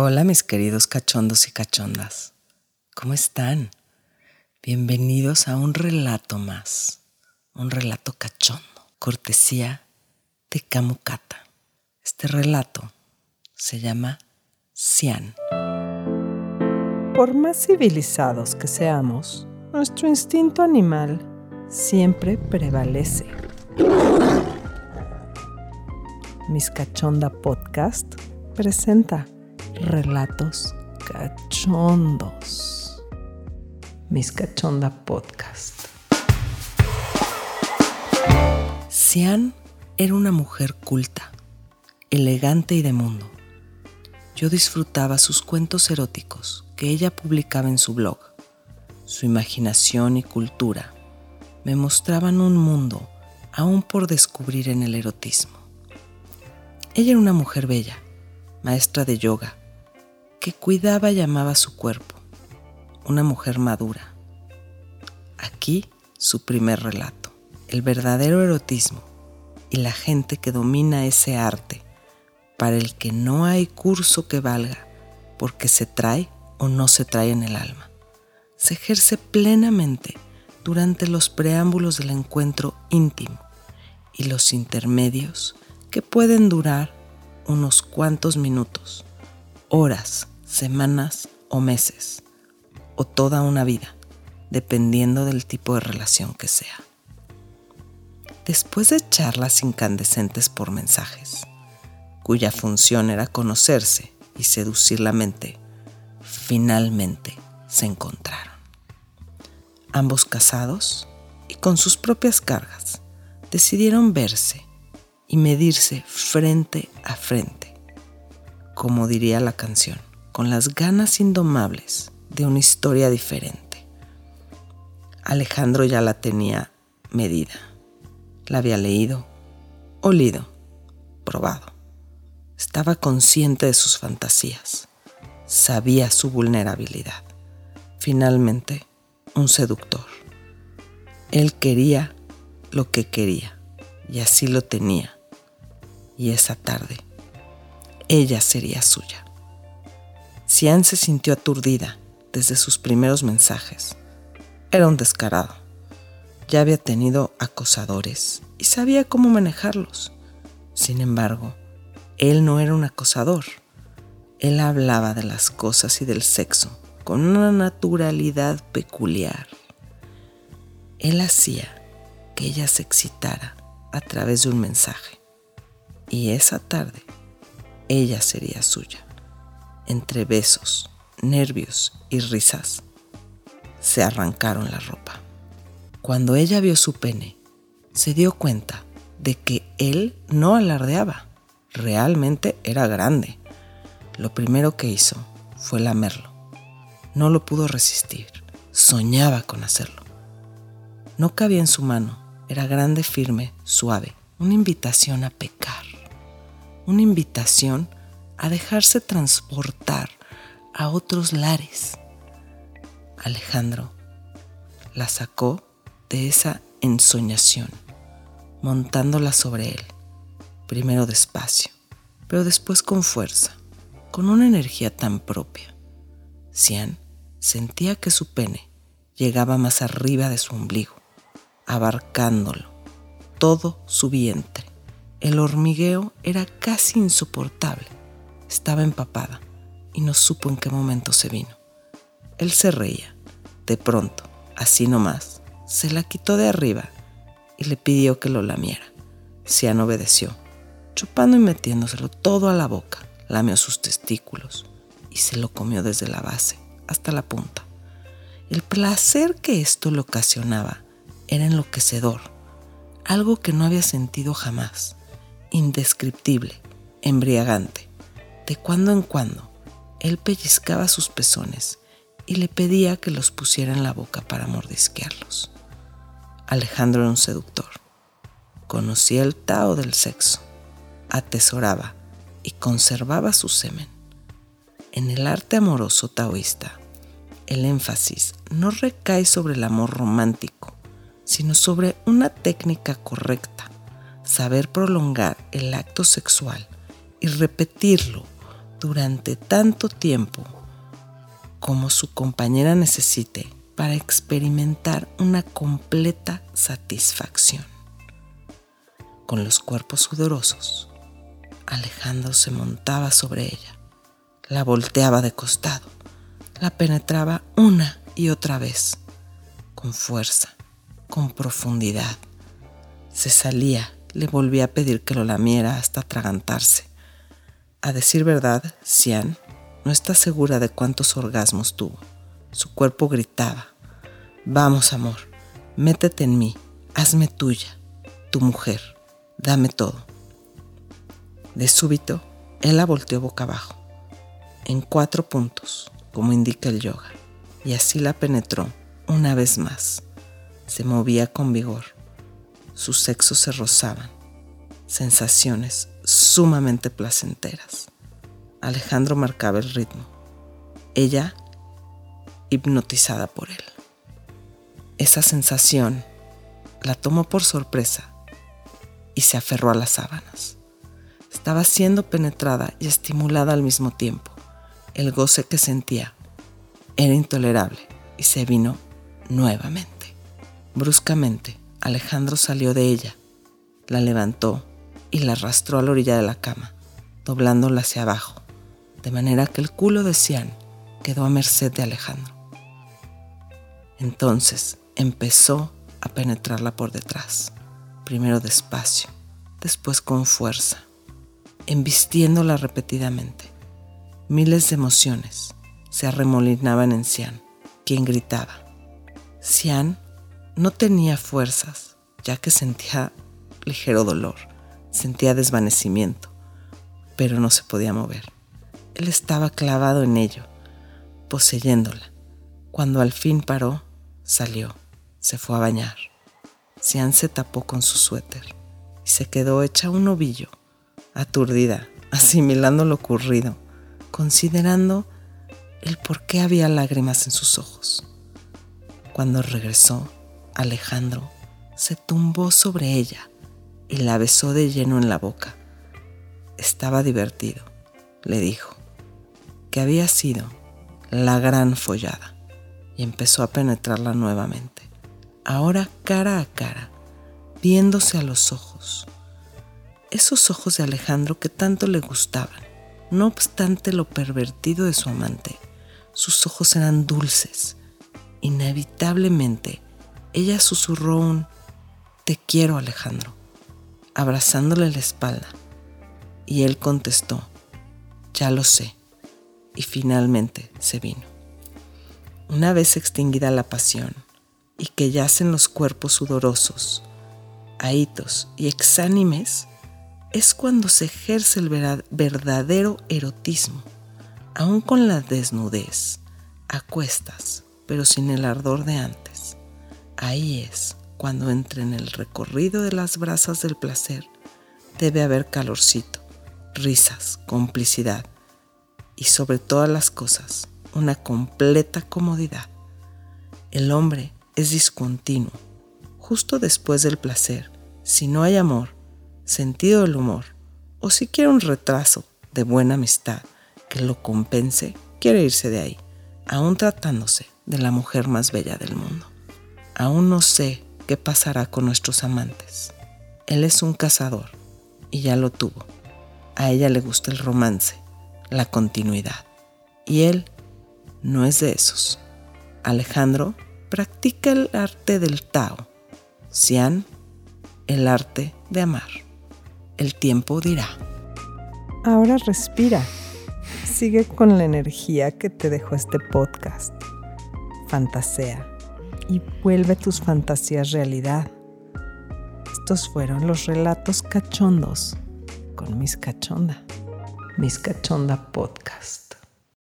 Hola mis queridos cachondos y cachondas. ¿Cómo están? Bienvenidos a un relato más. Un relato cachondo. Cortesía de Camucata. Este relato se llama Cian. Por más civilizados que seamos, nuestro instinto animal siempre prevalece. Mis Cachonda Podcast presenta relatos cachondos. Mis Cachonda Podcast. Sian era una mujer culta, elegante y de mundo. Yo disfrutaba sus cuentos eróticos que ella publicaba en su blog. Su imaginación y cultura me mostraban un mundo aún por descubrir en el erotismo. Ella era una mujer bella, maestra de yoga, que cuidaba y amaba su cuerpo, una mujer madura. Aquí su primer relato, el verdadero erotismo y la gente que domina ese arte, para el que no hay curso que valga, porque se trae o no se trae en el alma. Se ejerce plenamente durante los preámbulos del encuentro íntimo y los intermedios que pueden durar unos cuantos minutos, horas, semanas o meses, o toda una vida, dependiendo del tipo de relación que sea. Después de charlas incandescentes por mensajes, cuya función era conocerse y seducir la mente, finalmente se encontraron. Ambos casados y con sus propias cargas, decidieron verse y medirse frente a frente, como diría la canción con las ganas indomables de una historia diferente. Alejandro ya la tenía medida. La había leído, olido, probado. Estaba consciente de sus fantasías. Sabía su vulnerabilidad. Finalmente, un seductor. Él quería lo que quería y así lo tenía. Y esa tarde, ella sería suya. Cian se sintió aturdida desde sus primeros mensajes. Era un descarado. Ya había tenido acosadores y sabía cómo manejarlos. Sin embargo, él no era un acosador. Él hablaba de las cosas y del sexo con una naturalidad peculiar. Él hacía que ella se excitara a través de un mensaje. Y esa tarde, ella sería suya entre besos, nervios y risas, se arrancaron la ropa. Cuando ella vio su pene, se dio cuenta de que él no alardeaba, realmente era grande. Lo primero que hizo fue lamerlo. No lo pudo resistir, soñaba con hacerlo. No cabía en su mano, era grande, firme, suave, una invitación a pecar, una invitación a dejarse transportar a otros lares. Alejandro la sacó de esa ensoñación, montándola sobre él, primero despacio, pero después con fuerza, con una energía tan propia. Cian sentía que su pene llegaba más arriba de su ombligo, abarcándolo, todo su vientre. El hormigueo era casi insoportable estaba empapada y no supo en qué momento se vino. Él se reía. De pronto, así nomás, se la quitó de arriba y le pidió que lo lamiera. Cian obedeció, chupando y metiéndoselo todo a la boca. Lamió sus testículos y se lo comió desde la base hasta la punta. El placer que esto le ocasionaba era enloquecedor, algo que no había sentido jamás, indescriptible, embriagante. De cuando en cuando, él pellizcaba sus pezones y le pedía que los pusiera en la boca para mordisquearlos. Alejandro era un seductor. Conocía el Tao del sexo, atesoraba y conservaba su semen. En el arte amoroso taoísta, el énfasis no recae sobre el amor romántico, sino sobre una técnica correcta, saber prolongar el acto sexual y repetirlo durante tanto tiempo como su compañera necesite para experimentar una completa satisfacción. Con los cuerpos sudorosos, Alejandro se montaba sobre ella, la volteaba de costado, la penetraba una y otra vez, con fuerza, con profundidad. Se salía, le volvía a pedir que lo lamiera hasta atragantarse. A decir verdad, Sian no está segura de cuántos orgasmos tuvo. Su cuerpo gritaba, Vamos, amor, métete en mí, hazme tuya, tu mujer, dame todo. De súbito, él la volteó boca abajo, en cuatro puntos, como indica el yoga, y así la penetró una vez más. Se movía con vigor. Sus sexos se rozaban. Sensaciones sumamente placenteras. Alejandro marcaba el ritmo. Ella hipnotizada por él. Esa sensación la tomó por sorpresa y se aferró a las sábanas. Estaba siendo penetrada y estimulada al mismo tiempo. El goce que sentía era intolerable y se vino nuevamente. Bruscamente, Alejandro salió de ella, la levantó y la arrastró a la orilla de la cama, doblándola hacia abajo, de manera que el culo de Cian quedó a merced de Alejandro. Entonces empezó a penetrarla por detrás, primero despacio, después con fuerza, embistiéndola repetidamente. Miles de emociones se arremolinaban en Cian, quien gritaba. Cian no tenía fuerzas, ya que sentía ligero dolor, sentía desvanecimiento, pero no se podía mover. Él estaba clavado en ello, poseyéndola. Cuando al fin paró, salió, se fue a bañar. Cian se tapó con su suéter y se quedó hecha un ovillo, aturdida, asimilando lo ocurrido, considerando el por qué había lágrimas en sus ojos. Cuando regresó, Alejandro se tumbó sobre ella y la besó de lleno en la boca. Estaba divertido, le dijo, que había sido la gran follada y empezó a penetrarla nuevamente, ahora cara a cara, viéndose a los ojos. Esos ojos de Alejandro que tanto le gustaban, no obstante lo pervertido de su amante, sus ojos eran dulces. Inevitablemente, ella susurró un Te quiero, Alejandro, abrazándole la espalda. Y él contestó, Ya lo sé. Y finalmente se vino. Una vez extinguida la pasión, y que yacen los cuerpos sudorosos, ahitos y exánimes, es cuando se ejerce el verdadero erotismo aún con la desnudez, a cuestas, pero sin el ardor de antes. Ahí es cuando entra en el recorrido de las brasas del placer, debe haber calorcito, risas, complicidad y sobre todas las cosas, una completa comodidad. El hombre es discontinuo. Justo después del placer, si no hay amor, sentido del humor o siquiera un retraso de buena amistad, que lo compense, quiere irse de ahí, aún tratándose de la mujer más bella del mundo. Aún no sé qué pasará con nuestros amantes. Él es un cazador y ya lo tuvo. A ella le gusta el romance, la continuidad. Y él no es de esos. Alejandro practica el arte del Tao. Sian, el arte de amar. El tiempo dirá. Ahora respira sigue con la energía que te dejó este podcast. Fantasea y vuelve tus fantasías realidad. Estos fueron los relatos cachondos con Miss Cachonda. Miss Cachonda Podcast.